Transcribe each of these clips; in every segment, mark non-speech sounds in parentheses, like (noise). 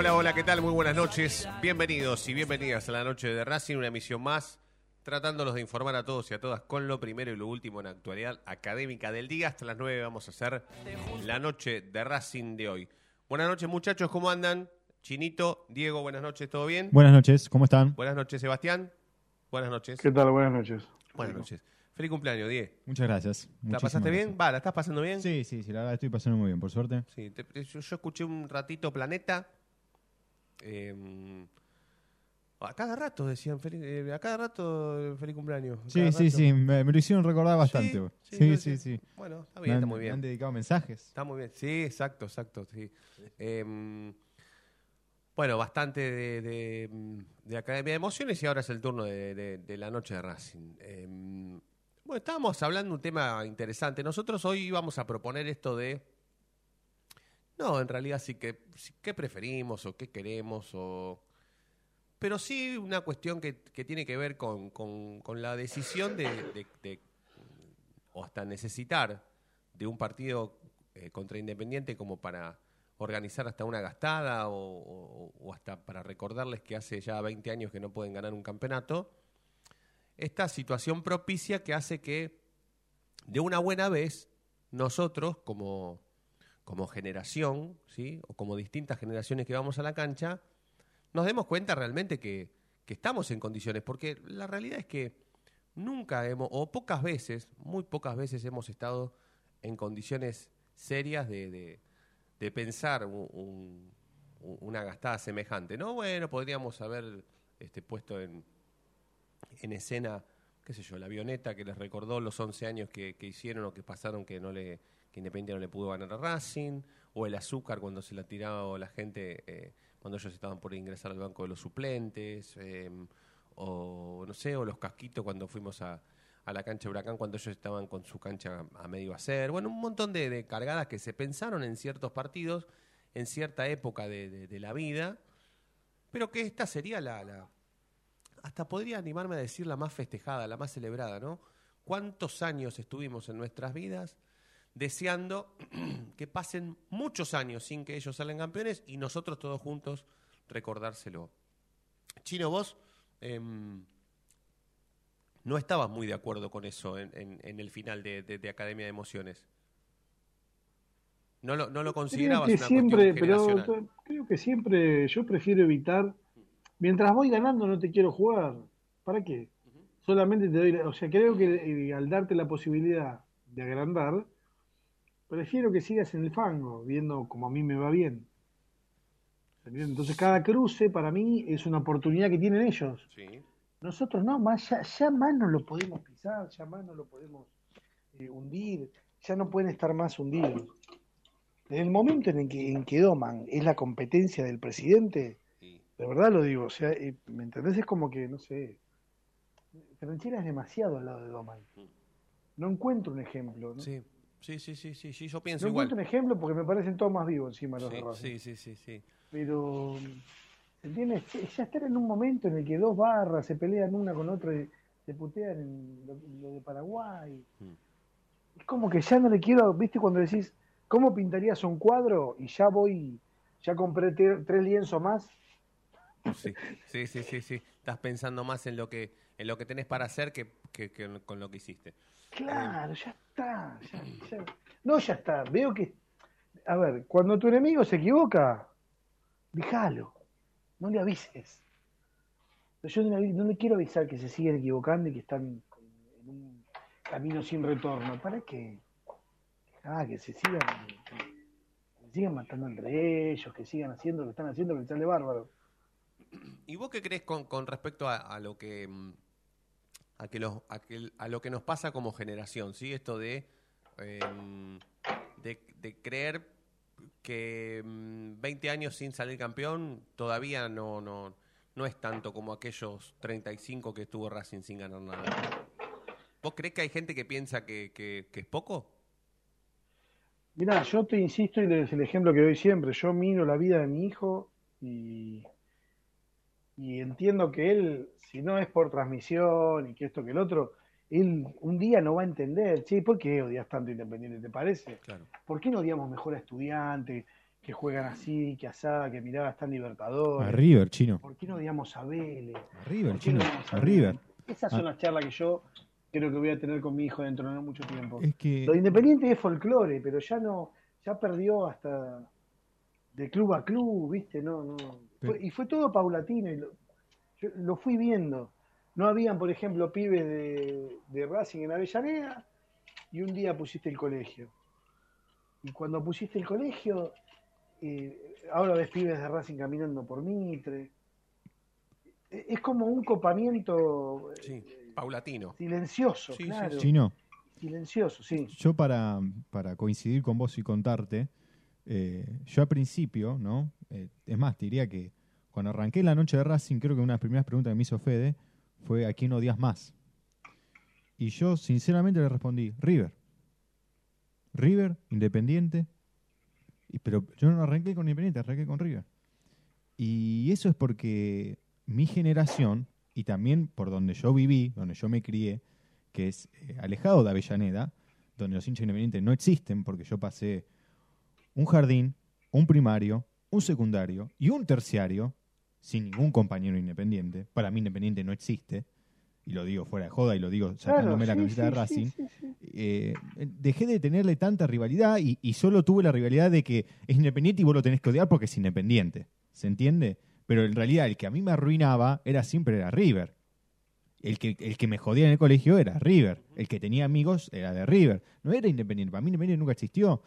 hola, hola, ¿qué tal? Muy buenas noches. Bienvenidos y bienvenidas a la noche de Racing, una emisión más, tratándolos de informar a todos y a todas con lo primero y lo último en la actualidad académica del día. Hasta las 9 vamos a hacer la noche de Racing de hoy. Buenas noches, muchachos, ¿cómo andan? Chinito, Diego, buenas noches, ¿todo bien? Buenas noches, ¿cómo están? Buenas noches, Sebastián. Buenas noches. ¿Qué tal? Buenas noches. Buenas noches. Feliz cumpleaños, Diego. Muchas gracias. ¿La pasaste bien? Va, ¿la estás pasando bien? Sí, sí, sí, la verdad estoy pasando muy bien, por suerte. Sí, te- te- yo, yo escuché un ratito Planeta. Eh, a cada rato decían, feliz- eh, a cada rato eh, feliz cumpleaños. Sí, sí, rato. sí, me, me lo hicieron recordar bastante. Sí, sí, Sí. Bueno, está Me bien, han, está muy me bien. han dedicado mensajes. Está muy bien. Sí, exacto, exacto. Sí. Eh, bueno, bastante de, de, de Academia de Emociones y ahora es el turno de, de- de la noche de Racing. Eh, bueno, estábamos hablando de un tema interesante. Nosotros hoy íbamos a proponer esto de. No, en realidad sí que. ¿Qué preferimos o qué queremos? o Pero sí una cuestión que, que tiene que ver con, con- la decisión de, o hasta necesitar de un partido eh, contra Independiente como para organizar hasta una gastada o hasta para recordarles que hace ya 20 años que no pueden ganar un campeonato, esta situación propicia que hace que de una buena vez nosotros como, como generación, ¿sí? o como distintas generaciones que vamos a la cancha, nos demos cuenta realmente que, que estamos en condiciones, porque la realidad es que nunca hemos, o pocas veces, muy pocas veces hemos estado en condiciones serias de, de- pensar un- un- un- una gastada semejante. ¿no? Bueno, podríamos haber este, puesto en, en escena, qué sé yo, la avioneta que les recordó los 11 años que, que hicieron o que pasaron que no le que Independiente no le pudo ganar a Racing, o el azúcar cuando se la tiraba la gente eh, cuando ellos estaban por ingresar al banco de los suplentes, eh, o no sé, o los casquitos cuando fuimos a, la cancha de Huracán cuando ellos estaban con su cancha a medio hacer. Bueno, un montón de, cargadas que se pensaron en ciertos partidos, en cierta época de, de- de la vida, pero que esta sería la, la- hasta podría animarme a decir la más festejada, la más celebrada, ¿no? ¿Cuántos años estuvimos en nuestras vidas deseando (clears throat) que pasen muchos años sin que ellos salgan campeones y nosotros todos juntos recordárselo? Chino, vos em, no estabas muy de acuerdo con eso en, en- en el final de, de- de Academia de Emociones. No lo, no lo Creo considerabas que una siempre, pero to- creo que siempre yo prefiero evitar. Mientras voy ganando no te quiero jugar. ¿Para qué? Solamente te doy, o sea, creo que eh, al darte la posibilidad de agrandar, prefiero que sigas en el fango, viendo como a mí me va bien. Entonces cada cruce para mí es una oportunidad que tienen ellos. Sí. Nosotros no, más ya, ya más no lo podemos pisar, ya más no lo podemos eh, hundir, ya no pueden estar más hundidos. En el momento en el que, en que Doman es la competencia del presidente, de verdad lo digo, o sea, eh, ¿me entendés? Es como que, no sé, Franchella es demasiado al lado de Doman. No encuentro un ejemplo, ¿no? Sí, sí, sí, sí, sí, sí, yo No pienso encuentro igual. un ejemplo porque me parecen todos más vivos encima los de Sí, Racing. sí, sí, sí, sí. Pero, ¿entiendes? Ya estar en un momento en el que dos barras se pelean una con otra y se putean en lo, lo de Paraguay. Mm. Es como que ya no le quiero, ¿viste? Cuando decís, ¿cómo pintarías un cuadro? Y ya voy, ya compré tres lienzos más. Sí, sí, sí, sí, sí. Estás pensando más en lo que en lo que tenés para hacer que, que- que con lo que hiciste. Claro, ya está. ya- ya- No, ya está. Veo que. A ver, cuando tu enemigo se equivoca, déjalo. No le avises. Yo no le, avi- no le quiero avisar que se siguen equivocando y que están en un camino sin retorno. ¿Para qué? Ah, que se sigan, que se sigan matando entre ellos, que sigan haciendo lo que están haciendo, que sale bárbaro. ¿Y vos qué crees con, con respecto a, a lo que mm, a que los a, que- a lo que nos pasa como generación, sí? Esto de em, de, creer que mm, 20 años sin salir campeón todavía no no no es tanto como aquellos 35 que estuvo Racing sin ganar nada. ¿Vos crees que hay gente que piensa que, que- que es poco? Mirá, yo te insisto y es el ejemplo que doy siempre. Yo miro la vida de mi hijo y, y entiendo que él, si no es por transmisión y que esto que el otro, él un día no va a entender, che, ¿por qué odias tanto Independiente? ¿Te parece? Claro. ¿Por qué no odiamos mejor a estudiantes? que juegan así, que asá, que mirá, están Libertadores. A River, chino. ¿Por qué no odiamos a Vélez? A River, ¿Por qué no chino. A River. Esas son las charlas que yo creo que voy a tener con mi hijo dentro de no mucho tiempo. Es que. Lo de Independiente es folclore, pero ya no, ya perdió hasta de club a club, ¿viste? No, no. Fue- y fue todo paulatino y lo, yo lo fui viendo. No habían, por ejemplo, pibes de, de Racing en Avellaneda y un día pusiste el colegio. Y cuando pusiste el colegio, eh, ahora ves pibes de Racing caminando por Mitre. E- Es como un copamiento eh, Sí, paulatino. silencioso, Sí, sí, claro. Chino, Silencioso, sí. yo para, para coincidir con vos y contarte, eh, yo al principio, ¿no? Eh, es más, te diría que cuando arranqué la noche de Racing, creo que una de las primeras preguntas que me hizo Fede fue ¿a quién odias más? Y yo sinceramente le respondí, River. River, Independiente. Y- pero yo no arranqué con Independiente, arranqué con River. Y eso es porque mi generación, y también por donde yo viví, donde yo me crié, que es eh, alejado de Avellaneda, donde los hinchas independientes no existen, porque yo pasé un jardín, un primario, un secundario y un terciario sin ningún compañero independiente. Para mí independiente no existe, y lo digo fuera de joda y lo digo sacándome la sí, camiseta sí, de Racing. sí. eh, dejé de tenerle tanta rivalidad y, y solo tuve la rivalidad de que es independiente y vos lo tenés que odiar porque es independiente. ¿Se entiende? Pero en realidad el que a mí me arruinaba era siempre era River. El que, el que me jodía en el colegio era River. El que tenía amigos era de River. No era independiente. Para mí independiente nunca existió.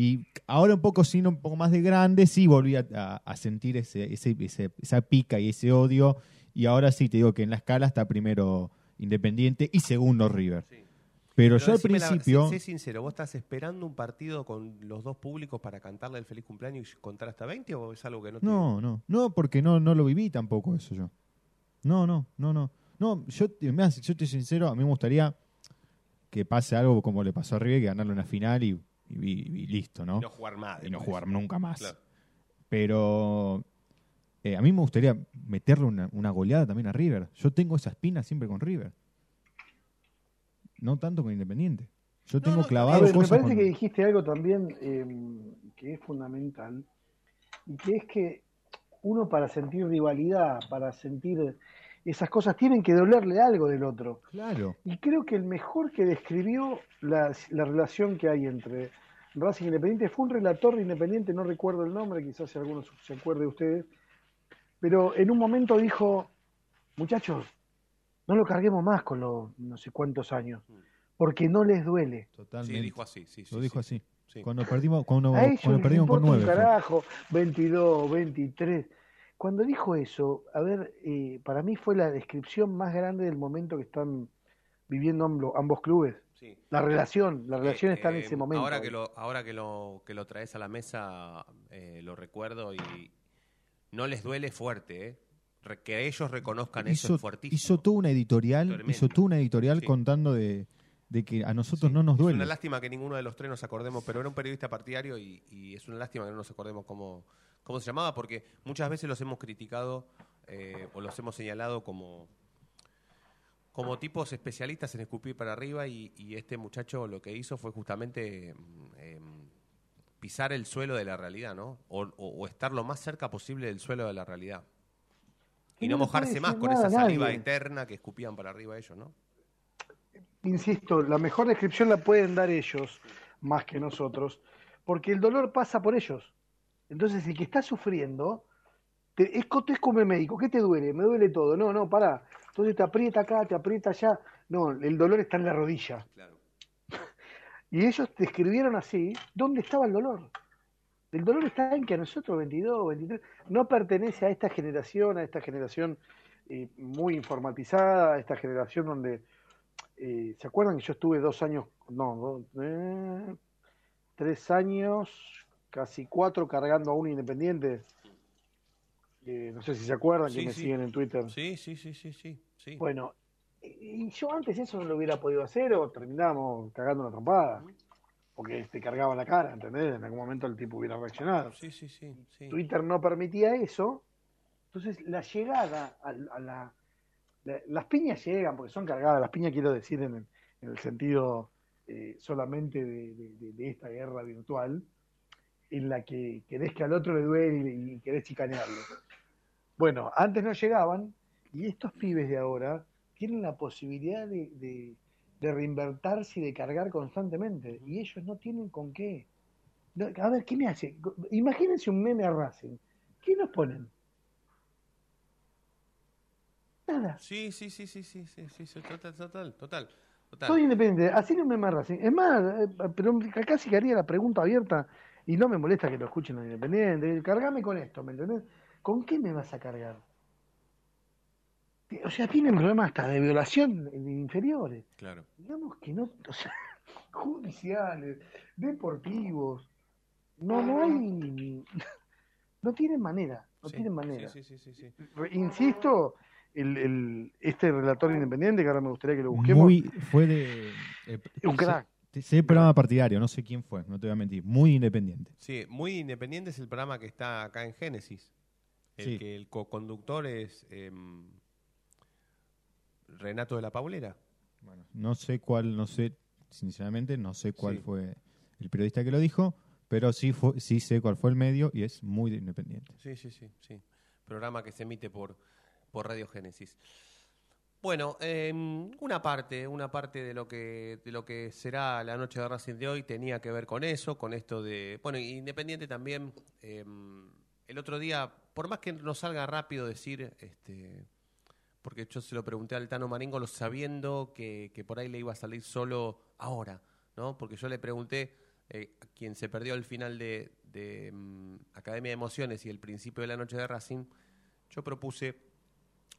Y ahora un poco siendo un poco más de grande, sí volví a, a- sentir ese, ese- ese- esa pica y ese odio. Y ahora sí te digo que en la escala está primero Independiente y segundo River. Sí. Pero, yo al la- principio... sé, sé sincero, ¿vos estás esperando un partido con los dos públicos para cantarle el feliz cumpleaños y contar hasta 20 o es algo que no te- No, no, no, porque no, no lo viví tampoco eso yo. No, no, no, no. No, yo, mirá, yo estoy sincero, a mí me gustaría que pase algo como le pasó a River, que ganarle una final y, y- y listo, ¿no? Y no jugar más. Y no jugar nunca más. Claro. Pero eh, a mí me gustaría meterle una, una goleada también a River. Yo tengo esa espina siempre con River. No tanto con Independiente. Yo tengo no, clavado ver, me parece con- que dijiste algo también eh, que es fundamental, y que es que uno para sentir rivalidad, para sentir esas cosas, tienen que dolerle algo del otro. Claro. Y creo que el mejor que describió la, la relación que hay entre Racing e Independiente fue un relator de Independiente, no recuerdo el nombre, quizás si alguno se acuerde de ustedes, pero en un momento dijo, muchachos, no lo carguemos más con los no sé cuántos años, porque no les duele. Totalmente. Sí, dijo así. Sí, sí, Lo dijo sí. así. Sí. Cuando perdimos, cuando, cuando perdimos con importa un nueve. fue. carajo, 22, 23. Cuando dijo eso, a ver, eh, para mí fue la descripción más grande del momento que están viviendo ambos, ambos clubes. Sí. La relación, la relación Eh, está en eh, ese momento. Ahora que lo, ahora que lo, que lo traes a la mesa, eh, lo recuerdo y no les duele fuerte, ¿eh? Re- que ellos reconozcan eso es fuertísimo. hizo toda una editorial, Tremendo. hizo toda una editorial Sí. contando de, de que a nosotros Sí, no nos Es duele. una lástima que ninguno de los tres nos acordemos, pero era un periodista partidario y, y es una lástima que no nos acordemos cómo, cómo se llamaba, porque muchas veces los hemos criticado eh, o los hemos señalado como, como tipos especialistas en escupir para arriba y, y este muchacho lo que hizo fue justamente mm, em, pisar el suelo de la realidad, ¿no? O, o- o estar lo más cerca posible del suelo de la realidad. Y no no mojarse más con esa saliva eterna que escupían para arriba ellos, ¿no? Insisto, la mejor descripción la pueden dar ellos, más que nosotros, porque el dolor pasa por ellos. Entonces, el que está sufriendo, te- es, co- es como el médico, ¿qué te duele? Me duele todo. No, no, pará. Entonces te aprieta acá, te aprieta allá. No, el dolor está en la rodilla. Claro. (laughs) Y ellos describieron así, ¿dónde estaba el dolor? El dolor está en que a nosotros, 22, 23, no pertenece a esta generación, a esta generación eh, muy informatizada, a esta generación donde, eh, ¿se acuerdan que yo estuve dos años, no, dos, eh, tres años, casi cuatro cargando a un independiente? Eh, no sé si se acuerdan que Sí, me sí. siguen en Twitter. Sí, sí, sí, sí, sí. sí. Bueno, y yo antes eso no lo hubiera podido hacer o terminábamos cagando una trompada. Porque te cargaba la cara, ¿entendés? En algún momento el tipo hubiera reaccionado. Sí, sí, sí. Twitter no permitía eso. Entonces la llegada a, la- Las piñas llegan porque son cargadas. Las piñas quiero decir en el, en el sentido eh, solamente de, esta guerra virtual. en la que querés que al otro le duele y, querés chicanearlo. Bueno, antes no llegaban y estos pibes de ahora tienen la posibilidad de, reinvertirse y de cargar constantemente y ellos no tienen con qué. A ver, ¿qué me hace? Imagínense un meme a Racing. ¿Qué nos ponen? Nada. Sí, sí, sí, sí, sí, sí, sí, sí, total, total, total. total. Soy independiente, así no me meme a Racing. Es más, eh, pero casi que haría la pregunta abierta y no me molesta que lo escuchen los independientes. Cargame con esto, ¿me entendés? ¿Con qué me vas a cargar? O sea, tienen problemas hasta de violación de inferiores. Claro. Digamos que no, o sea, (laughs) judiciales, deportivos. No, no hay. (laughs) No tienen manera. No Sí, tienen manera. Sí, sí, sí, sí, Insisto, el, el, este relator independiente, que ahora me gustaría que lo busquemos, Muy, fue de... eh, un crack. Sé, programa partidario, no sé quién fue, no te voy a mentir. Muy independiente. Sí, muy independiente es el programa que está acá en Génesis. El Sí. que el co-conductor es em, Renato de la Paulera. Bueno, no sé cuál, no sé, sinceramente, no sé cuál Sí. fue el periodista que lo dijo, pero sí, fue, sí sé cuál fue el medio y es muy independiente. Sí, sí, sí, sí. Programa que se emite por, por Radio Génesis. Bueno, em, una parte, una parte de lo que de lo que será la noche de Racing de hoy tenía que ver con eso, con esto de, bueno, Independiente también. em, el otro día, por más que no salga rápido decir, este, porque yo se lo pregunté al Tano Maringo, lo sabiendo que, que por ahí le iba a salir solo ahora, ¿no? Porque yo le pregunté eh, a quien se perdió el final de, de, mm, Academia de Emociones y el principio de la noche de Racing, yo propuse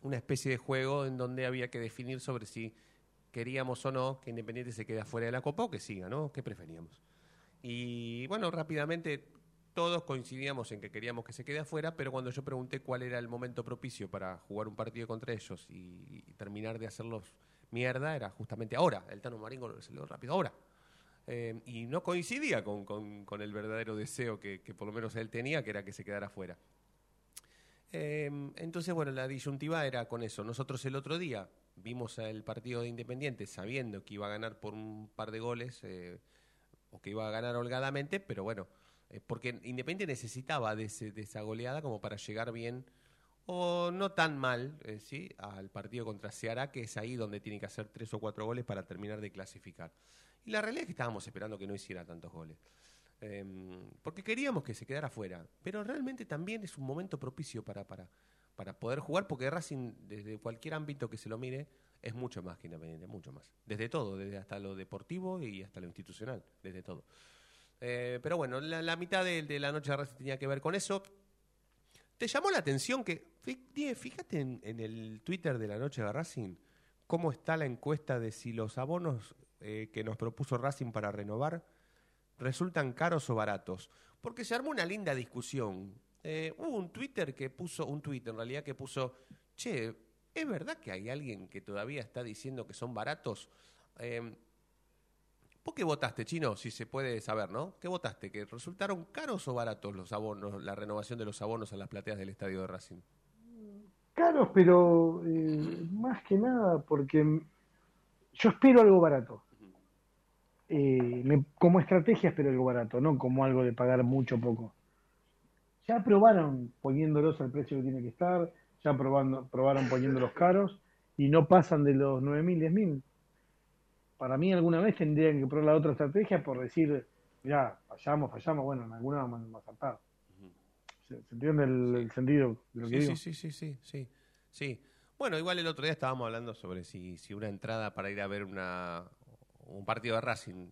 una especie de juego en donde había que definir sobre si queríamos o no que Independiente se quede afuera de la Copa o que siga, ¿no? ¿Qué preferíamos? Y bueno, rápidamente todos coincidíamos en que queríamos que se quede afuera, pero cuando yo pregunté cuál era el momento propicio para jugar un partido contra ellos y, terminar de hacerlos mierda, era justamente ahora. El Tano Maringo lo salió rápido, ahora. Eh, y no coincidía con el verdadero deseo que, que por lo menos él tenía, que era que se quedara afuera. Eh, entonces, bueno, la disyuntiva era con eso. Nosotros el otro día vimos el partido de Independiente sabiendo que iba a ganar por un par de goles eh, o que iba a ganar holgadamente, pero bueno, eh, porque Independiente necesitaba de, ese- de esa goleada como para llegar bien o no tan mal, eh, ¿sí? Al partido contra Ceará, que es ahí donde tiene que hacer tres o cuatro goles para terminar de clasificar. Y la realidad es que estábamos esperando que no hiciera tantos goles. Eh, porque queríamos que se quedara fuera. Pero realmente también es un momento propicio para, para, para poder jugar, porque Racing, desde cualquier ámbito que se lo mire, es mucho más que Independiente, mucho más. Desde todo, desde hasta lo deportivo y hasta lo institucional, desde todo. Eh, pero bueno, la, la mitad de, de la noche de Racing tenía que ver con eso. ¿Te llamó la atención que, fíjate en, en el Twitter de la noche de Racing, cómo está la encuesta de si los abonos eh, que nos propuso Racing para renovar resultan caros o baratos? Porque se armó una linda discusión. Eh, hubo un Twitter que puso, un tweet en realidad que puso, che, ¿es verdad que hay alguien que todavía está diciendo que son baratos? Eh, ¿Vos qué votaste, Chino? Si se puede saber, ¿no? ¿Qué votaste? ¿Que resultaron caros o baratos los abonos, la renovación de los abonos a las plateas del estadio de Racing? Caros, pero eh, más que nada porque yo espero algo barato. Eh, me- como estrategia espero algo barato, no como algo de pagar mucho o poco. Ya probaron poniéndolos al precio que tiene que estar, ya probando, probaron poniéndolos caros y no pasan de los 9.000, 10.000. Para mí alguna vez tendrían que probar la otra estrategia por decir, ya, fallamos, fallamos, bueno, en alguna vamos a acertar. ¿Se, entiende el, el sentido de lo que Sí, digo? sí, sí, sí, sí, sí, sí. Bueno, igual el otro día estábamos hablando sobre si, si una entrada para ir a ver una, un partido de Racing,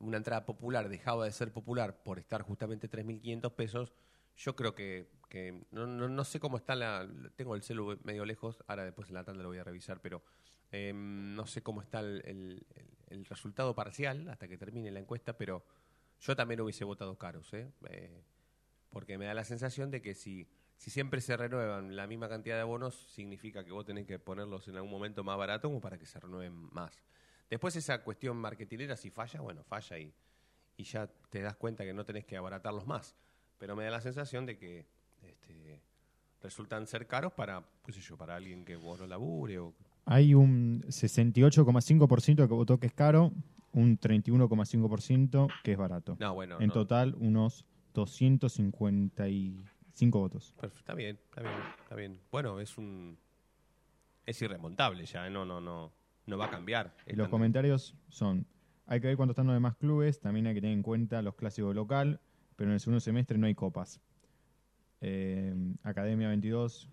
una entrada popular, dejaba de ser popular por estar justamente 3.500 pesos, yo creo que, que no, no, no sé cómo está la... Tengo el celu medio lejos, ahora después en la tanda lo voy a revisar, pero eh, no sé cómo está el, el- el- resultado parcial hasta que termine la encuesta, pero yo también hubiese votado caros, ¿eh? Eh, porque me da la sensación de que si, si siempre se renuevan la misma cantidad de abonos, significa que vos tenés que ponerlos en algún momento más barato como para que se renueven más. Después esa cuestión marketinera, si falla, bueno, falla y, y ya te das cuenta que no tenés que abaratarlos más. Pero me da la sensación de que este, resultan ser caros para, qué sé yo, para alguien que vos no labure o... Hay un 68,5% que votó que es caro un 31,5% que es barato. No, bueno. en no. total, unos 255 votos. Perfecto, Está bien, está bien, está bien. Bueno, es un. Es irremontable ya, ¿eh? no, no, no. No va a cambiar. Los comentarios son, hay que ver cuánto están los demás clubes, también hay que tener en cuenta los clásicos local, pero en el segundo semestre no hay copas. Eh, Academia 22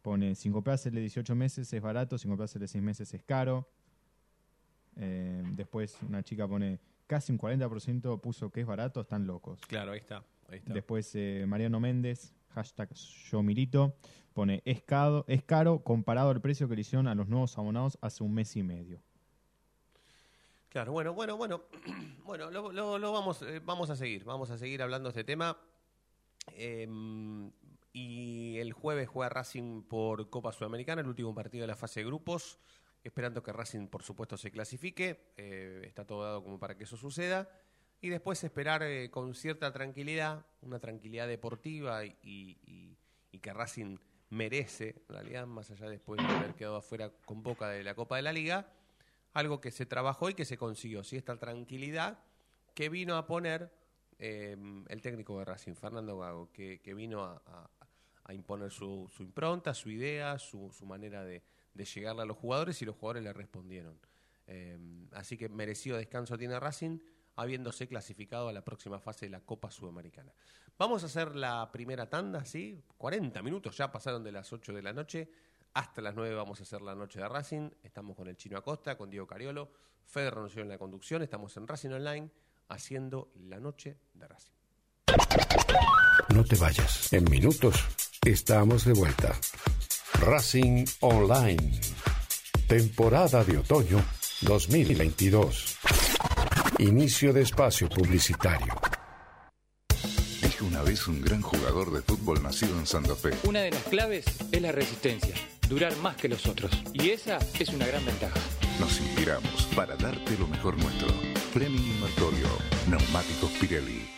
pone 5 plazas de 18 meses es barato, 5 plazas de 6 meses es caro. Eh, después una chica pone casi un 40% puso que es barato, están locos. Claro, ahí está. Ahí está. Después eh, Mariano Méndez, hashtag yo milito, pone es caro, comparado al precio que le hicieron a los nuevos abonados hace un mes y medio. Claro, bueno, bueno, bueno. (clears throat) Bueno, lo, vamos, eh, vamos a seguir. Vamos a seguir hablando de este tema. Eh, y el jueves juega Racing por Copa Sudamericana, el último partido de la fase de grupos. Esperando que Racing, por supuesto, se clasifique. Eh, está todo dado como para que eso suceda. Y después esperar eh, con cierta tranquilidad, una tranquilidad deportiva y, que Racing merece, en realidad, más allá después de haber quedado afuera con Boca de la Copa de la Liga, algo que se trabajó y que se consiguió, ¿sí? esta tranquilidad que vino a poner eh, el técnico de Racing, Fernando Gago, que, vino a, imponer su, impronta, su idea, su, su manera de, de llegarle a los jugadores y los jugadores le respondieron. Eh, así que merecido descanso tiene Racing, habiéndose clasificado a la próxima fase de la Copa Sudamericana. Vamos a hacer la primera tanda, ¿sí? 40 minutos, ya pasaron de las 8 de la noche. Hasta las 9 vamos a hacer la noche de Racing. Estamos con el Chino Acosta, con Diego Cariolo, Fede Roncio en la conducción. Estamos en Racing Online haciendo la noche de Racing. No te vayas. En minutos estamos de vuelta. Racing Online. Temporada de otoño 2022. Inicio de espacio publicitario. Dijo una vez un gran jugador de fútbol nacido en Santa Fe. Una de las claves es la resistencia, durar más que los otros. Y esa es una gran ventaja. Nos inspiramos para darte lo mejor nuestro. Fleming Martorio, Neumáticos Pirelli.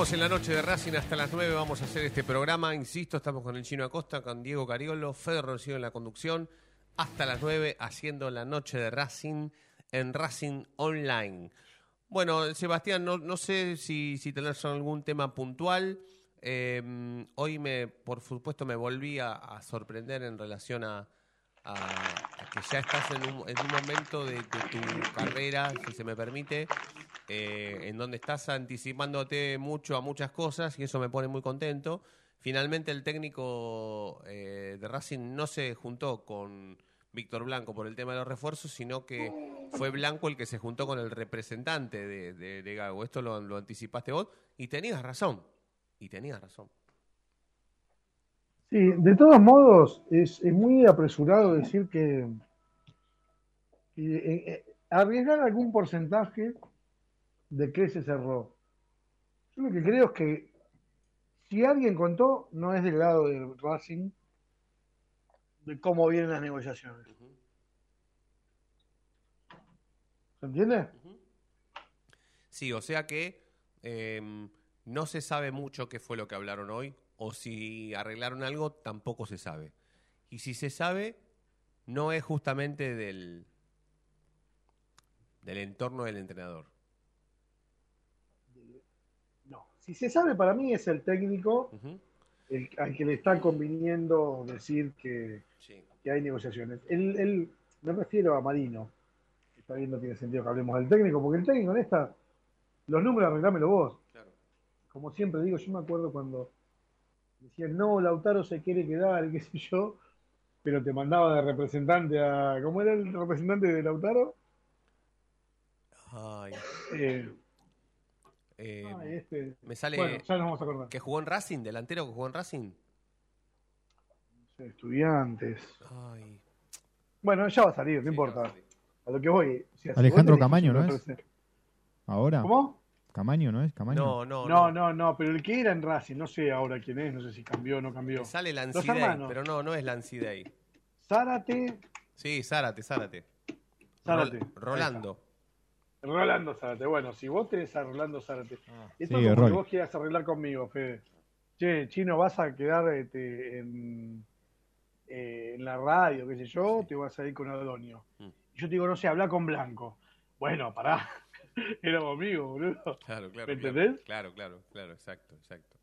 Continuamos en la noche de Racing hasta las 9. Vamos a hacer este programa. Insisto, estamos con el Chino Acosta, con Diego Cariolo, Fede Rocío en la conducción. Hasta las 9 haciendo la noche de Racing en Racing Online. Bueno, Sebastián, no, sé si, si tenés algún tema puntual. Eh, hoy, me, por supuesto, me volví a, sorprender en relación a que ya estás en un, en un momento de, tu carrera, si se me permite, eh, en donde estás anticipándote mucho a muchas cosas y eso me pone muy contento. Finalmente el técnico eh, de Racing no se juntó con Víctor Blanco por el tema de los refuerzos, sino que fue Blanco el que se juntó con el representante de, de- Gago. Esto lo anticipaste vos y tenías razón. Y tenías razón. Sí, de todos modos, es, es muy apresurado decir que, eh, eh, arriesgar algún porcentaje de que se cerró. Yo lo que creo es que si alguien contó, no es del lado del Racing de cómo vienen las negociaciones. ¿Se entiende? Sí, o sea que eh, no se sabe mucho qué fue lo que hablaron hoy, o si arreglaron algo, tampoco se sabe. Y si se sabe, no es justamente del, del entorno del entrenador. No. Si se sabe, para mí es el técnico el, al que le está conviniendo decir que, que hay negociaciones. El, el- me refiero a Marino. Está bien, no tiene sentido que hablemos del técnico, porque el técnico en esta, los números arreglámelo vos. Como siempre digo, yo me acuerdo cuando decían, no, Lautaro se quiere quedar, y (laughs) qué sé yo, pero te mandaba de representante a. ¿Cómo era el representante de Lautaro? Ay. Eh, Eh, Ay, este. Me sale Bueno, ya nos vamos a acordar. que jugó en Racing, delantero que jugó en Racing. estudiantes. Ay. Bueno, ya va a salir, no importa. A lo que voy. o sea, Alejandro Camaño, ¿no es? Ahora. ¿Cómo? Camaño, ¿no es? Camaño. No, no, No, no, no, pero el que era en Racing, no sé ahora quién es, no sé si cambió o no cambió. Sale Lancidei, pero no, no es Lancidei. Zárate, Sí, Zárate, Zárate. Zárate. Rol- Rolando. Rolando Zárate. Bueno, si vos tenés a Rolando Zárate, esto Sí, es como que vos quieras arreglar conmigo, Fede. Che, Chino, vas a quedar este, en, eh, en la radio, qué sé yo, te vas a ir con Adonio. Mm. Y yo te digo, no sé, habla con Blanco. Bueno, pará. (laughs) Era conmigo, boludo. Claro, claro. ¿Me entendés? Claro, claro, claro, exacto, exacto.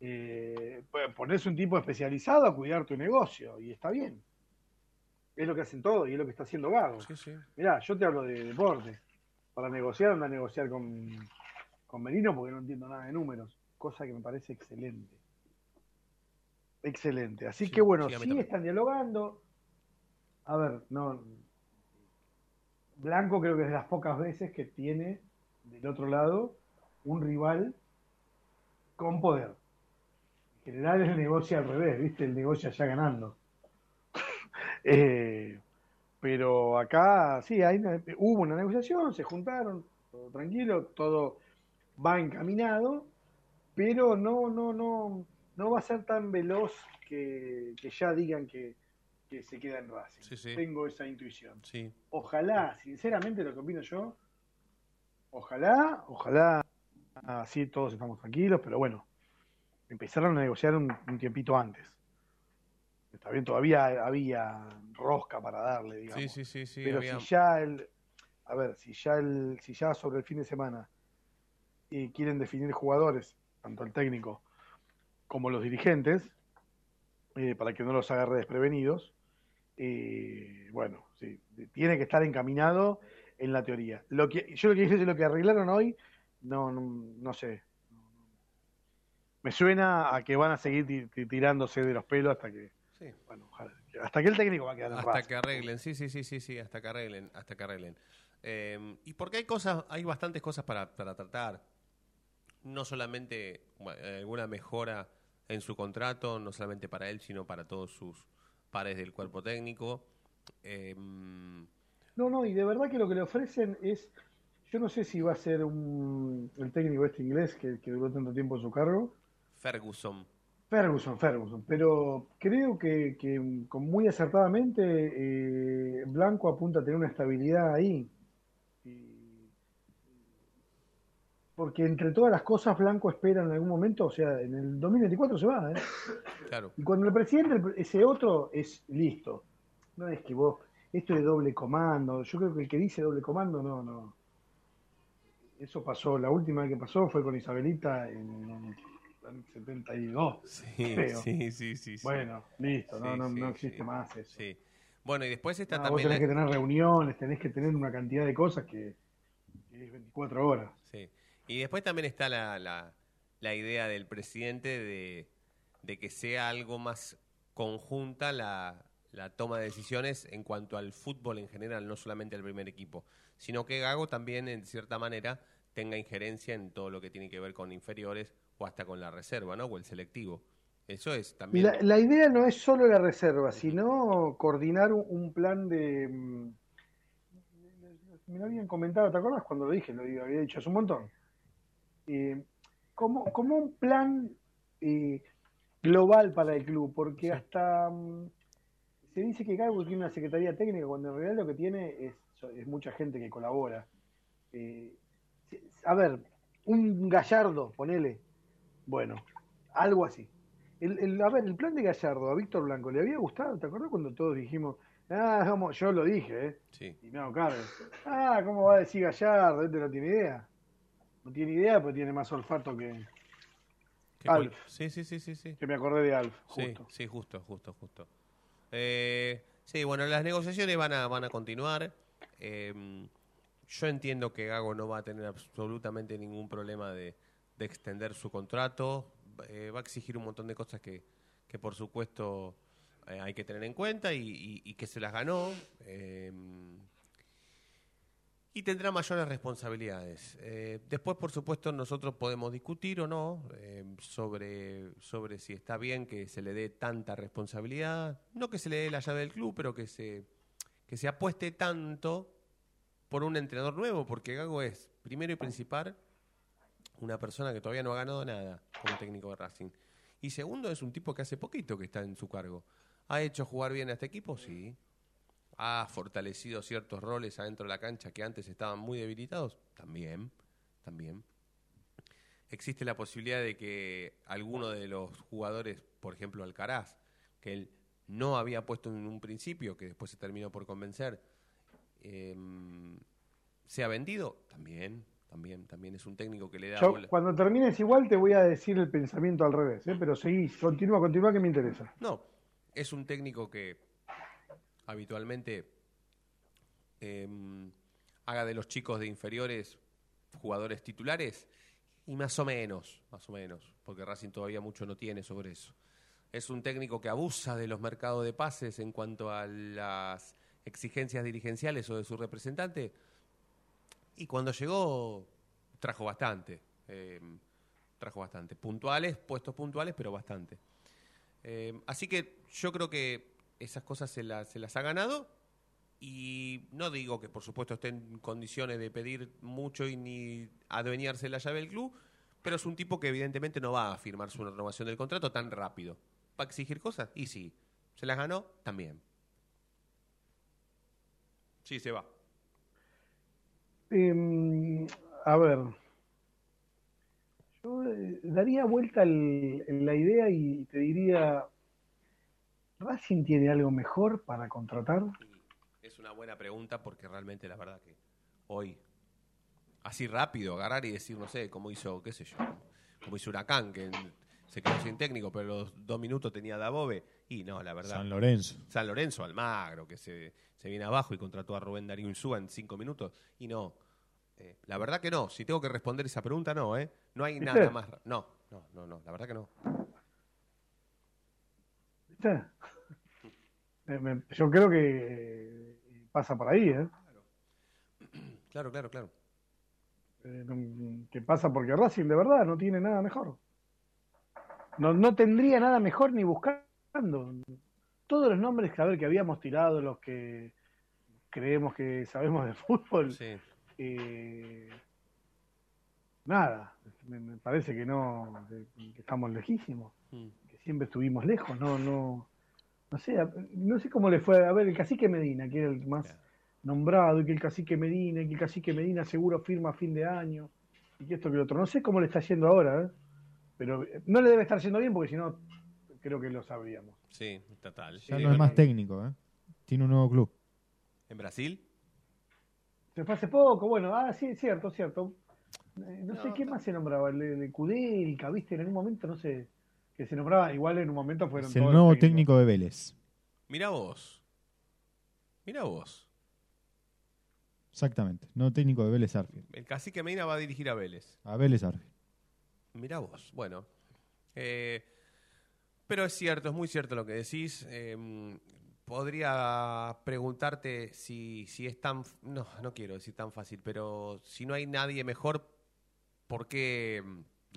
eh, pues, ponés un tipo especializado a cuidar tu negocio y está bien. Es lo que hacen todos y es lo que está haciendo Gago. Sí, sí. Mirá, yo te hablo de deporte. Para negociar, anda a negociar con, con Merino porque no entiendo nada de números. Cosa que me parece excelente. Excelente. Así que bueno, sí, sí están dialogando. A ver, no. Blanco creo que es de las pocas veces que tiene del otro lado un rival con poder. En general el negocio al revés, ¿viste? El negocio allá ganando. (laughs) Eh, pero acá sí, hay hubo una negociación, se juntaron, todo tranquilo, todo va encaminado, pero no, no, no, no va a ser tan veloz que, que ya digan que, que se queda en Racing. Sí, sí. Tengo esa intuición. Sí. Ojalá, sinceramente lo que opino yo, ojalá, ojalá, así todos estamos tranquilos, pero bueno, empezaron a negociar un, un tiempito antes. Está bien, todavía había rosca para darle, digamos. Sí, sí, sí, sí. pero había- si ya el, a ver, si ya el, si ya sobre el fin de semana eh, quieren definir jugadores, tanto el técnico como los dirigentes, eh, para que no los agarre desprevenidos, eh, bueno, sí, tiene que estar encaminado en la teoría. Lo que, yo lo que dije es lo que arreglaron hoy, no, no, no sé. Me suena a que van a seguir ti- ti- tirándose de los pelos hasta que, Sí. bueno, ojalá, hasta que el técnico va a quedar en Hasta que arreglen, sí, sí, sí, sí, sí, hasta que arreglen, hasta que arreglen. Eh, y porque hay cosas, hay bastantes cosas para, para tratar. no solamente bueno, alguna mejora en su contrato, no solamente para él, sino para todos sus pares del cuerpo técnico. Eh, No, no, y de verdad que lo que le ofrecen es, yo no sé si va a ser un, el técnico este inglés que, que duró tanto tiempo en su cargo, Ferguson. Ferguson, Ferguson, pero creo que, que muy acertadamente eh, Blanco apunta a tener una estabilidad ahí. Y- porque entre todas las cosas Blanco espera en algún momento, o sea, en el 2024 se va, ¿eh? (laughs) Claro. Y cuando el presidente, ese otro, es listo. No es que vos, esto es doble comando. Yo creo que el que dice doble comando, no, no. Eso pasó, la última vez que pasó fue con Isabelita en, el 72. Sí, Creo. sí, sí, sí, sí. Bueno, listo, no, Sí, no, sí, no existe más eso. Sí. Bueno, y después está No, vos también... tenés la- que tener reuniones, tenés que tener una cantidad de cosas que, que es 24 horas. Sí. Y después también está la, la, la idea del presidente de, de que sea algo más conjunta la, la toma de decisiones en cuanto al fútbol en general, no solamente al primer equipo, sino que Gago también, en cierta manera, tenga injerencia en todo lo que tiene que ver con inferiores o hasta con la reserva, ¿no? O el selectivo. Eso es también... la, la idea no es solo la reserva, sino coordinar un, un plan de... mm, Me lo habían comentado, ¿te acuerdas cuando lo dije? Lo había dicho hace un montón. Eh, como, como un plan eh, global para el club, porque hasta mm, se dice que Gago tiene una secretaría técnica, cuando en realidad lo que tiene es, es mucha gente que colabora. Eh, a ver, un Gallardo, ponele. Bueno, algo así. El, el- a ver, el plan de Gallardo a Víctor Blanco, ¿le había gustado? ¿Te acuerdas cuando todos dijimos, ah, vamos, yo lo dije, ¿eh? Sí. Y me hago cargo. Ah, ¿cómo va a decir Gallardo? Este no tiene idea. No tiene idea, pero tiene más olfato que, Alf. Sí, sí, sí, sí, sí. que me acordé de Alf, Sí, justo. sí, justo, justo, justo. Eh, sí, bueno, las negociaciones van a, van a continuar. Eh, yo entiendo que Gago no va a tener absolutamente ningún problema de, de extender su contrato. Eh, va a exigir un montón de cosas que, que por supuesto, eh, hay que tener en cuenta y, y- y que se las ganó. Y tendrá mayores responsabilidades. Eh, después, por supuesto, nosotros podemos discutir o no eh, sobre, sobre si está bien que se le dé tanta responsabilidad. No que se le dé la llave del club, pero que se, que se apueste tanto por un entrenador nuevo, porque Gago es, primero y principal, una persona que todavía no ha ganado nada como técnico de Racing. Y segundo, es un tipo que hace poquito que está en su cargo. ¿Ha hecho jugar bien a este equipo? Sí. ¿Ha fortalecido ciertos roles adentro de la cancha que antes estaban muy debilitados? También, también. Existe la posibilidad de que alguno de los jugadores, por ejemplo Alcaraz, que él no había puesto en un principio, que después se terminó por convencer, em, sea vendido, también, también, también es un técnico que le da Yo, bola. cuando termines igual te voy a decir el pensamiento al revés, ¿eh? pero seguí, continúa, continúa que me interesa. No, es un técnico que habitualmente em, haga de los chicos de inferiores jugadores titulares y más o menos, más o menos, porque Racing todavía mucho no tiene sobre eso. Es un técnico que abusa de los mercados de pases en cuanto a las exigencias dirigenciales o de su representante. Y cuando llegó, trajo bastante. em, trajo bastante. Puntuales, puestos puntuales, pero bastante. Eh, así que yo creo que esas cosas se las, ha ganado y no digo que por supuesto esté en condiciones de pedir mucho y ni adueñarse la llave del club, pero es un tipo que evidentemente no va a firmar su renovación del contrato tan rápido. ¿Va a exigir cosas? Y sí. ¿Se las ganó? También. Sí, se va. Eh, a ver, yo eh, daría vuelta el- la idea y te diría, ¿Racing tiene algo mejor para contratar? Es una buena pregunta porque realmente la verdad que hoy, así rápido, agarrar y decir, no sé, como hizo, qué sé yo, como hizo Huracán, que se quedó sin técnico, pero los dos minutos tenía Dabove, y no, la verdad. San Lorenzo. San Lorenzo, Almagro, que se, se viene abajo y contrató a Rubén Darío Insúa en cinco minutos, y no. Eh, la verdad que no, si tengo que responder esa pregunta, no, ¿eh? No hay nada más. No, no, no, no, la verdad que no. Yo creo que eh, pasa por ahí, ¿eh? Claro, claro, claro. Eh, que pasa porque Racing de verdad no tiene nada mejor. No, no tendría nada mejor ni buscando. Todos los nombres que, a ver, que habíamos tirado, los que creemos que sabemos de fútbol, Sí. eh, nada, me, parece que no, que, que estamos lejísimos, Mm. Siempre estuvimos lejos, no, no, no sé, no sé cómo le fue, a ver, el cacique Medina, que era el más nombrado, y que el cacique Medina, y que el cacique Medina seguro firma a fin de año, y que esto que lo otro, no sé cómo le está yendo ahora, ¿eh? pero eh, no le debe estar yendo bien porque si no, creo que lo sabríamos. Sí, total. Ya Sí, no es más técnico, ¿eh? Tiene un nuevo club. ¿En Brasil? Se fue hace poco, bueno, ah, sí, cierto, cierto. Eh, no, sé qué no. más se nombraba, el, el Kudelka, viste, en algún momento, no sé, que se nombraba, igual en un momento fueron Es el todos nuevo técnico de Vélez. Mira vos. Mira vos. Exactamente. Nuevo técnico de Vélez Arfield. El cacique Medina va a dirigir a Vélez. A Vélez Arfield. Mira vos. Bueno. Eh, pero es cierto, es muy cierto lo que decís. Eh, podría preguntarte si, si es tan... No, no quiero decir tan fácil, pero si no hay nadie mejor, ¿por qué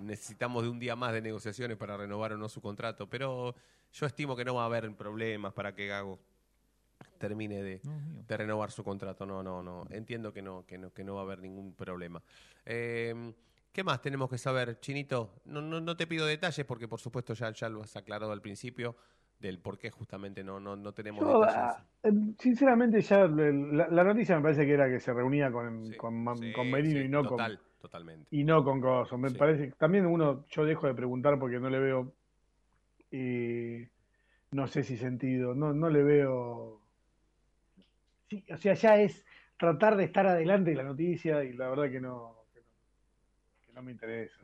necesitamos de un día más de negociaciones para renovar o no su contrato? Pero yo estimo que no va a haber problemas para que Gago termine de, No, mío. de renovar su contrato. No, no, no. Entiendo que no, que no, que no va a haber ningún problema. Eh, ¿Qué más tenemos que saber, Chinito? No, no, no te pido detalles porque, por supuesto, ya, ya lo has aclarado al principio del por qué justamente no, no, no tenemos Yo, detalles. ah, eh, sinceramente, ya la, la noticia me parece que era que se reunía con, Sí, con, sí, con Merino sí, y no total, con totalmente. y no con Coso. Me Sí. parece también uno, yo dejo de preguntar porque no le veo, eh, no sé si sentido, no, no le veo. Sí, o sea, ya es tratar de estar adelante de la noticia y la verdad que no, que no, que no me interesa.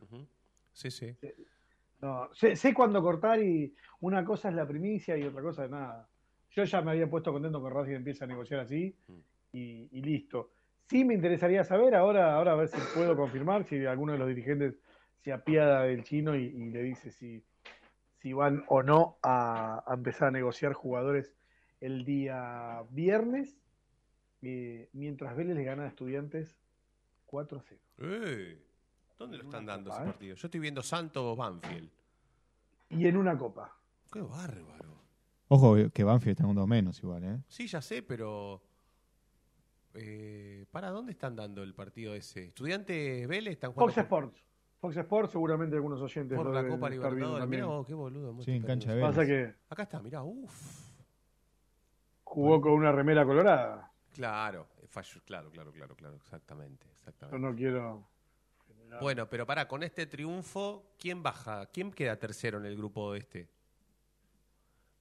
Sí, sí. No, sé, sé cuándo cortar y una cosa es la primicia y otra cosa es nada. Yo ya me había puesto contento con Racing empieza a negociar así Mm. y, y listo. Sí me interesaría saber ahora, ahora a ver si puedo confirmar si alguno de los dirigentes se apiada del chino y, y le dice si, si van o no a, a empezar a negociar jugadores el día viernes, eh, mientras Vélez le gana a estudiantes 4 a 0. Eh, ¿Dónde lo están dando copa, ese ¿eh? partido? Yo estoy viendo Santos Banfield. Y en una copa. Qué bárbaro. Ojo que Banfield está en un dos menos igual, ¿eh? Sí, ya sé, pero. Eh, ¿Para dónde están dando el partido ese? ¿Estudiantes Vélez están jugando Fox por- Sports. Fox Sports seguramente algunos oyentes por, la Copa Libertadores? Mirá vos, qué boludo. Sí, en cancha de Vélez. Pasa que Acá está, mirá, uff. jugó con una remera colorada. Claro, eh, fallo- claro, claro, claro, claro, exactamente, Yo exactamente. no quiero. Bueno, pero pará, con este triunfo, ¿quién baja? ¿Quién queda tercero en el grupo este?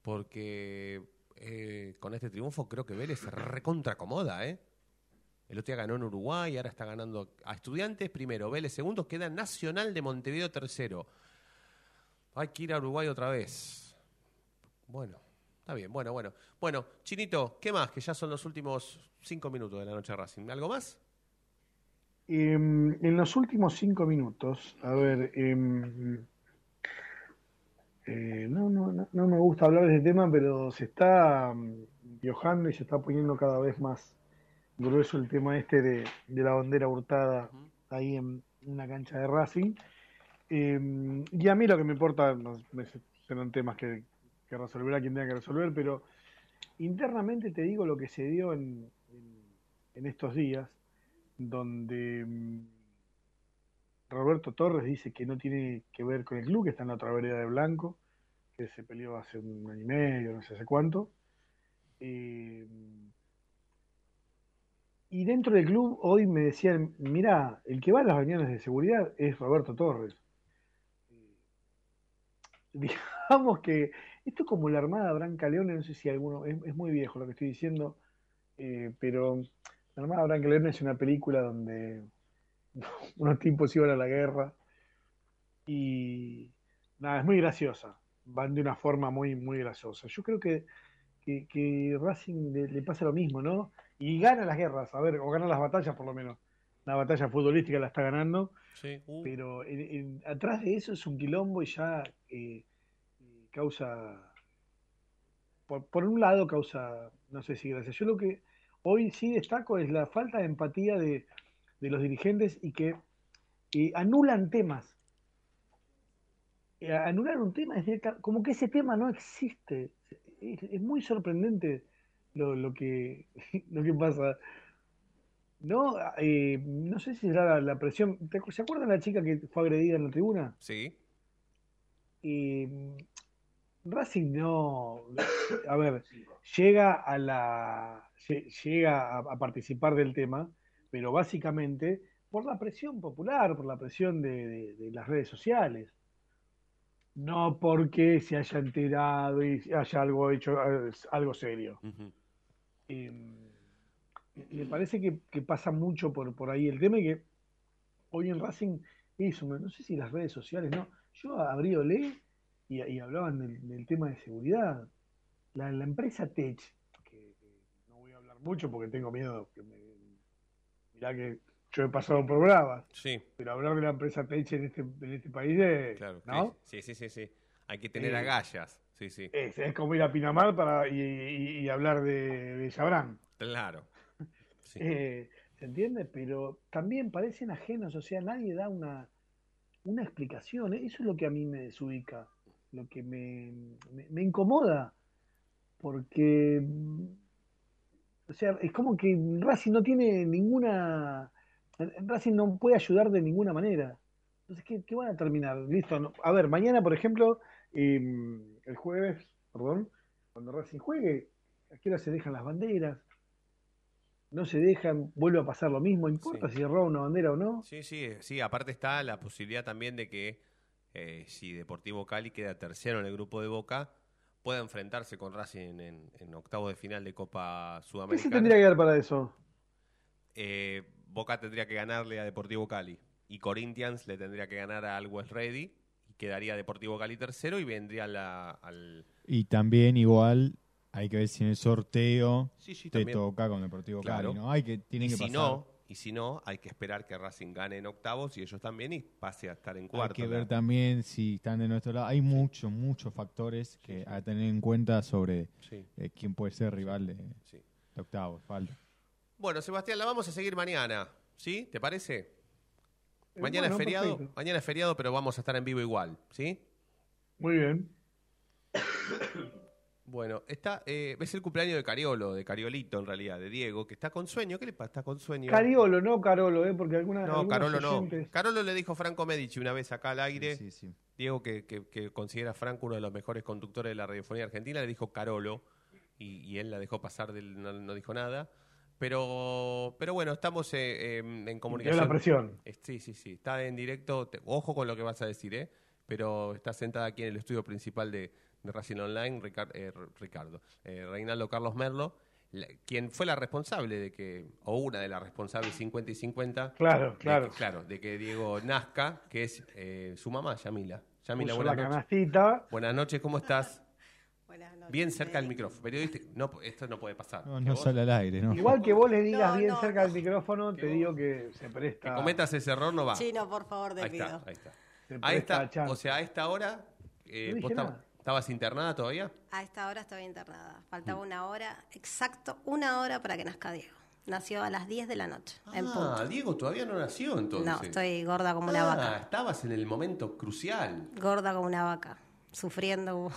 Porque eh, con este triunfo creo que Vélez se recontra acomoda, ¿eh? El otro día ganó en Uruguay, ahora está ganando a Estudiantes primero, Vélez segundo, queda Nacional de Montevideo tercero. Hay que ir a Uruguay otra vez. Bueno, está bien, bueno, bueno. Bueno, Chinito, ¿qué más? Que ya son los últimos cinco minutos de la noche Racing. ¿Algo más? Em, en los últimos cinco minutos, a ver, em, eh, no, no, no, me gusta hablar de este tema, pero se está viajando y se está poniendo cada vez más grueso el tema este de, de la bandera hurtada ahí en una cancha de Racing. Em, y a mí lo que me importa no, serán temas que, que resolverá quien tenga que resolver, pero internamente te digo lo que se dio en, en- en estos días, donde mm, Roberto Torres dice que no tiene que ver con el club, que está en la otra vereda de Blanco, que se peleó hace un año y medio, no sé hace cuánto. Eh, y dentro del club hoy me decían, mira, el que va a las reuniones de seguridad es Roberto Torres. Eh, (laughs) digamos que esto es como la Armada Branca Leone, no sé si alguno, es, muy viejo lo que estoy diciendo, eh, pero la Armada Branca Leone es una película donde (laughs) unos tipos iban a la guerra y nada, es muy graciosa, van de una forma muy, muy graciosa. Yo creo que, que, Racing le pasa lo mismo, ¿no? Y gana las guerras, a ver, o gana las batallas por lo menos. La batalla futbolística la está ganando, Sí. Uh, pero en- en- atrás de eso es un quilombo y ya eh, causa, por, por un lado causa, no sé si gracias. Yo lo que hoy sí destaco es la falta de empatía de, de los dirigentes y que eh, anulan temas. Eh, anular un tema es directa- como que ese tema no existe. Es, es muy sorprendente lo, lo que, (laughs) lo que pasa. No, Eh, no sé si será la, la presión. ¿Te acu- ¿Se acuerdan la chica que fue agredida en la tribuna? Sí. Y mm, Racing no, (coughs) a ver, llega a la, lle- llega a, a participar del tema, pero básicamente por la presión popular, por la presión de, de- de las redes sociales. No porque se haya enterado y haya algo hecho, eh, algo serio. Eh, me parece que, que pasa mucho por, por ahí el tema y que hoy en Racing, eso, no sé si las redes sociales, no. Yo abrí Olé y, y hablaban del, del tema de seguridad. La, la empresa Tech, que, que no voy a hablar mucho porque tengo miedo que me. Mirá que yo he pasado por bravas, Sí. pero hablar de la empresa Tech en este, en este país es. Claro. ¿no? Sí, sí, sí, sí. Hay que tener Eh, agallas. Sí, sí. Es, es como ir a Pinamar para, y, y- y hablar de, de Chabrán. Claro. (laughs) Sí. Eh, ¿Se entiende? Pero también parecen ajenos, o sea, nadie da una, una explicación. Eso es lo que a mí me desubica, lo que me, me, me incomoda, porque, o sea, es como que Racing no tiene ninguna, Racing no puede ayudar de ninguna manera. Entonces, ¿qué, qué van a terminar? Listo. no- A ver, mañana, por ejemplo, eh, el jueves, perdón, cuando Racing juegue, ¿a qué hora se dejan las banderas? no se dejan, vuelve a pasar lo mismo, importa si roba una bandera o no. Sí, sí, sí. Aparte está la posibilidad también de que eh, si Deportivo Cali queda tercero en el grupo de Boca, pueda enfrentarse con Racing en, en octavos de final de Copa ¿Qué se Sudamericana. tendría que dar para eso? Eh, Boca tendría que ganarle a Deportivo Cali y Corinthians le tendría que ganar a Always Ready quedaría Deportivo Cali tercero y vendría la, al... Y también igual hay que ver si en el sorteo Sí, sí, te también. toca con Deportivo Claro. Cali, ¿no? Hay que, tienen y que si pasar. no, y si no, hay que esperar que Racing gane en octavos y ellos también y pase a estar en Hay cuarto. que ver también si están de nuestro lado. Hay muchos, muchos factores que a tener en cuenta sobre eh, quién puede ser rival de, octavos. Falta. Bueno, Sebastián, la vamos a seguir mañana, ¿sí? ¿Te parece? Mañana bueno, es feriado, perfecto. mañana es feriado, pero vamos a estar en vivo igual, ¿sí? Muy bien. Bueno, está, eh, es el cumpleaños de Cariolo, de Cariolito en realidad, de Diego, que está con sueño. ¿Qué le pasa? ¿Está con sueño? Cariolo, no Carolo, ¿eh? porque algunas. No, Carolo no. oyentes- Carolo le dijo Franco Medici una vez acá al aire. Sí, sí. Diego, que, que- que considera a Franco uno de los mejores conductores de la radiofonía argentina, le dijo Carolo y, y él la dejó pasar, del, no, no dijo nada. Pero, pero bueno, estamos eh, em, en comunicación. la presión. Eh, Sí, sí, sí. Está en directo. Te- ojo con lo que vas a decir, ¿eh? Pero está sentada aquí en el estudio principal de, de Racing Online, Ricar- eh, Ricardo. eh, Reinaldo Carlos Merlo, la- quien fue la responsable de que, o una de las responsables 50 y 50. Claro, de claro. que- claro, de que Diego nazca, que es eh, su mamá, Yamila. Yamila, Puso buenas la noches. canastita. Buenas noches, ¿cómo estás? Buenas noches. Bien cerca del micrófono. Periodista, no, esto no puede pasar. No, no sale al aire, ¿no? Igual que vos le digas No, bien no, cerca no. del micrófono, te digo que se que presta. cometas ese error, no va. Chino, por favor, te ahí pido. está, ahí está. se A presta esta, chance. o sea, a esta hora, eh, No dije vos tab- nada. ¿estabas internada todavía? A esta hora estoy internada. Faltaba una hora, exacto una hora para que nazca Diego. Nació a las 10 de la noche, en Ah, punto. Diego todavía no nació entonces. No, estoy gorda como una Ah, vaca. estabas en el momento crucial. Gorda como una vaca. Sufriendo.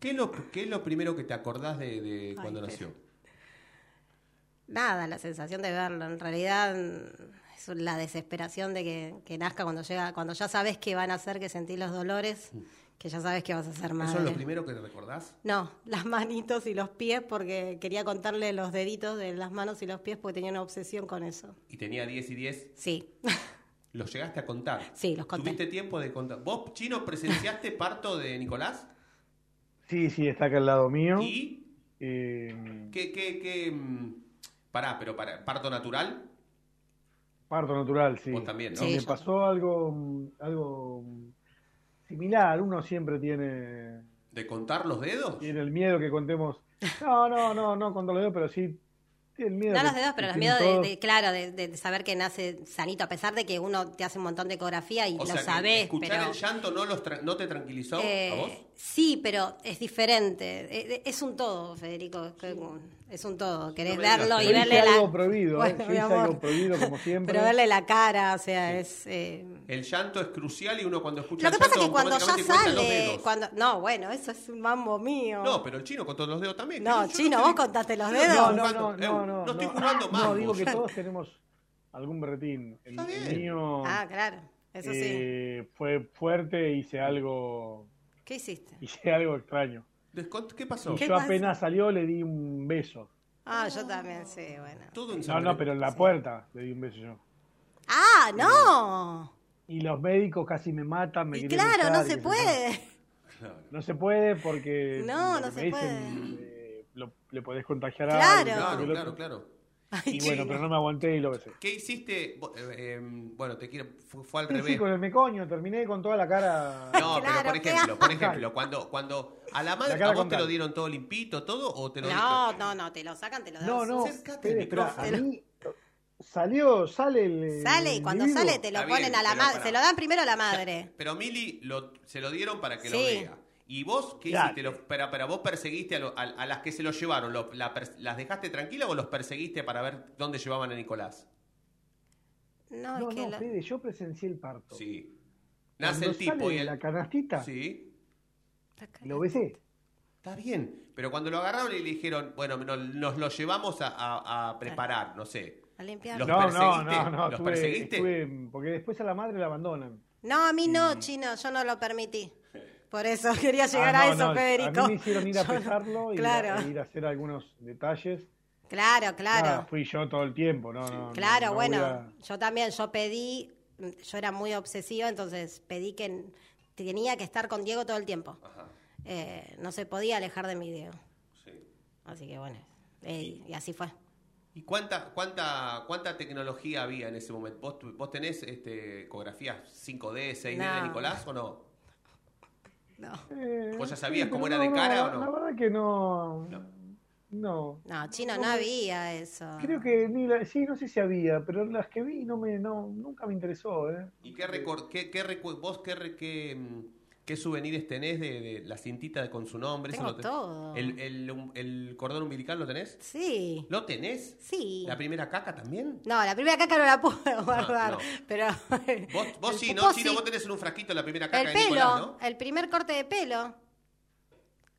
¿Qué es lo, qué es lo primero que te acordás de, de cuando nació? Nada, la sensación de verlo. En realidad mm, es la desesperación de que, que nazca cuando llega, cuando ya sabes que van a hacer, que sentís los dolores, que ya sabes que vas a ser madre. ¿Eso es lo primero que recordás? No, las manitos y los pies, porque quería contarle los deditos de las manos y los pies, porque tenía una obsesión con eso. Y tenía 10 y 10. Sí, ¿Los llegaste a contar? sí, los conté. ¿Tuviste tiempo de contar? ¿Vos, Chino, presenciaste parto de Nicolás? Sí, sí, está acá al lado mío. ¿Y Eh, qué, qué, qué? mm, Pará, pero para, ¿parto natural? parto natural, sí. Vos también, ¿no? Sí, Me yo- pasó algo, mm, algo similar. Uno siempre tiene, ¿De contar los dedos? tiene el miedo que contemos. (laughs) No, no, no, no cuando lo veo, pero sí tiene el miedo. No los dedos, pero los tienen miedos de, claro, de, de- de saber que nace sanito, a pesar de que uno te hace un montón de ecografía y O lo sea, que sabés, escuchar pero... el llanto no, los tra- no te tranquilizó Eh, a vos. Sí, pero es diferente. Eh, eh, Es un todo, Federico. Es un todo. Querés verlo y Yo verle la... algo prohibido, ¿eh? Bueno, Yo mi hice amor. algo prohibido como (laughs) siempre. Pero verle la cara, o sea, es... eh, El llanto es crucial y uno cuando escucha Lo que pasa es que cuando ya sale... Cuando... No, bueno, eso es un mambo mío. No, pero el chino con todos los dedos también. No, Yo chino, vos contaste los yo dedos. No, no, no, eh, no, no. no estoy jugando más. No, digo que todos tenemos algún berretín. El, Está el bien. mío Ah, claro, eso sí. eh, fue fuerte, hice algo, ¿Qué hiciste? (laughs) hice algo extraño. ¿Qué pasó? Y ¿Qué yo apenas salió le di un beso. Ah, yo también, sí, bueno. Todo No, ensangrentado. no, pero en la puerta le di un beso yo. ¡Ah, no! Y los médicos casi me matan, me Y quieren claro, no se puede. No se puede porque No, lo no se dicen, eh, lo- le podés contagiar a Claro. alguien, Claro, lo claro, Y bueno, pero no me aguanté y lo besé. ¿Qué hiciste? Eh, eh, bueno, te quiero. Fue, fue al Sí, revés. sí, con el mecoño, terminé con toda la cara. No, Claro, pero por ejemplo, por ejemplo, cuando, cuando a la madre La a vos te lo dieron todo limpito, todo, o te lo No, no, no, te lo sacan, te lo dan. No, no, Acércate espera, micrófono. a mí salió, sale el. Sale y el cuando sale te lo Está ponen bien, a la madre. Se lo dan primero a la madre. Pero Mili lo, se lo dieron para que lo vea. ¿Y vos qué hiciste? Lo- pero, pero vos perseguiste a, lo- a- a las que se lo llevaron. lo- la ¿Las dejaste tranquilas o los perseguiste para ver dónde llevaban a Nicolás? No, No, es que no, Fede, yo presencié el parto. Sí. Nace Cuando el tipo sale y el... la canastita, Sí. lo besé. Está bien. Pero cuando lo agarraron y le dijeron, bueno, no- nos lo llevamos a, a- a preparar, no sé. a limpiar. Los No, no, perseguiste? no, no. ¿Los tuve- perseguiste? tuve- porque después a la madre la abandonan. No, a mí no, chino, yo no lo permití. Por eso (laughs) quería llegar Ah, a no, eso, no, Federico. A mí me hicieron ir a (laughs) pesarlo y claro. a- e ir a hacer algunos detalles. Claro, claro. Nada, fui yo todo el tiempo, no, Claro, no bueno, a- yo también, yo pedí, yo era muy obsesiva, entonces pedí que tenía que estar con Diego todo el tiempo. Eh, no se podía alejar de mi Diego. Así que bueno, eh, y así fue. ¿Y cuánta, cuánta, cuánta tecnología había en ese momento? ¿Vos, vos tenés este, ecografías 5D, 6D de. Nicolás o no? No. Eh, ¿Vos ya sabías sí, cómo era de cara la- o no? La verdad que no. No. No, chino, no había eso. Creo que ni la, sí, no sé si había, pero las que vi no me, no, nunca me interesó, ¿eh? ¿Y qué recor- qué, qué recu- vos qué, re- qué, mm, qué souvenirs tenés de, de la cintita con su nombre? Tengo lo todo. ¿El, el, el cordón umbilical lo tenés? Sí, ¿Lo tenés? sí. ¿La primera caca también? No, la primera caca no la puedo (laughs) guardar, no. pero... Vos, vos sí, ¿no? sí. vos tenés en un frasquito la primera caca El de pelo, Nicolás, ¿no? el primer corte de pelo.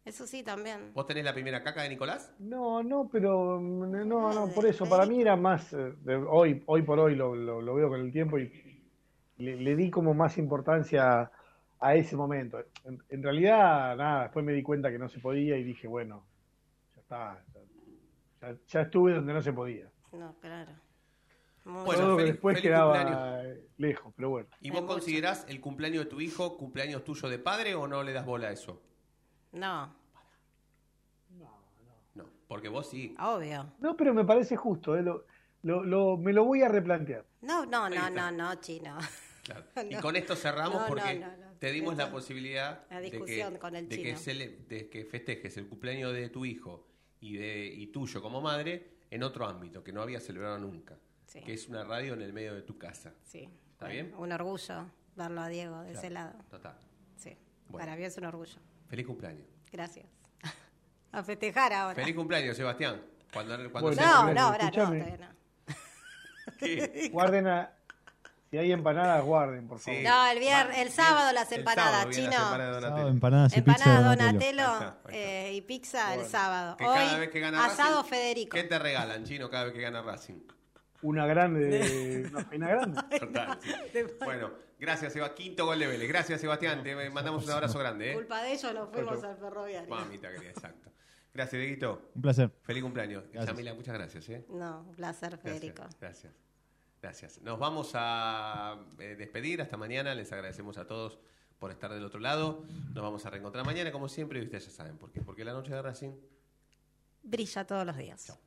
Eso sí también. ¿Vos tenés la primera caca de Nicolás? No, no, pero mm, no, no, por eso, para mí era más, eh, de- hoy, hoy por hoy lo, lo, lo veo con el tiempo y le, le di como más importancia a ese momento. En, en realidad, nada, después me di cuenta que no se podía y dije, bueno, ya está, ya, ya- ya estuve donde no se podía. No, claro. Muy Bueno, Todo feliz- después feliz quedaba cumpleaños. lejos, pero bueno. ¿Y vos considerás el cumpleaños de tu hijo cumpleaños tuyo de padre o no le das bola a eso? No, No, porque vos sí. obvio. No, pero me parece justo, eh, lo, lo, lo- me lo voy a replantear. No, no, no, no, no, chino. Claro. (laughs) Y No. con esto cerramos No, porque no, no, no. Te dimos la posibilidad La de que, con el de, que chino. cele- de que festejes el cumpleaños de tu hijo y de y tuyo como madre en otro ámbito que no había celebrado nunca, Sí. que es una radio en el medio de tu casa. Sí. ¿Está bien? Un orgullo verlo a Diego de ese lado. Total. Sí. Bueno. Para mí es un orgullo. Feliz cumpleaños. Gracias. (laughs) A festejar ahora. Feliz cumpleaños, Sebastián. Cuando, cuando Bueno, se- No, no, ahora no, todavía no. ¿Qué? (laughs) Guarden a, si hay empanadas, guarden, por favor. Sí. No, el viernes, el sábado las El empanadas, sábado chino. las empanadas Donatello. Empanadas y pizza Empanada Donatello. Donatello Ahí está, ahí está. eh, y pizza el sábado. Que Hoy, cada vez que gana asado Racing, Federico. ¿Qué te regalan, chino, cada vez que gana Racing? Una grande, de- (laughs) una pena grande. Total, sí. (laughs) Bueno, gracias, Seba. Quinto gol de Vélez. Gracias, Sebastián. Te mandamos un abrazo grande. ¿eh? Culpa de ellos nos fuimos al ferroviario. Mamita querida, exacto. Gracias, Dieguito. Un placer. Feliz cumpleaños. Gracias. Yamila, muchas gracias. ¿eh? No, un placer, Gracias, Federico. Gracias. Gracias. Nos vamos a eh, despedir. Hasta mañana. Les agradecemos a todos por estar del otro lado. Nos vamos a reencontrar mañana, como siempre. Y ustedes ya saben por qué. Porque la noche de Racing. Brilla todos los días. Chao.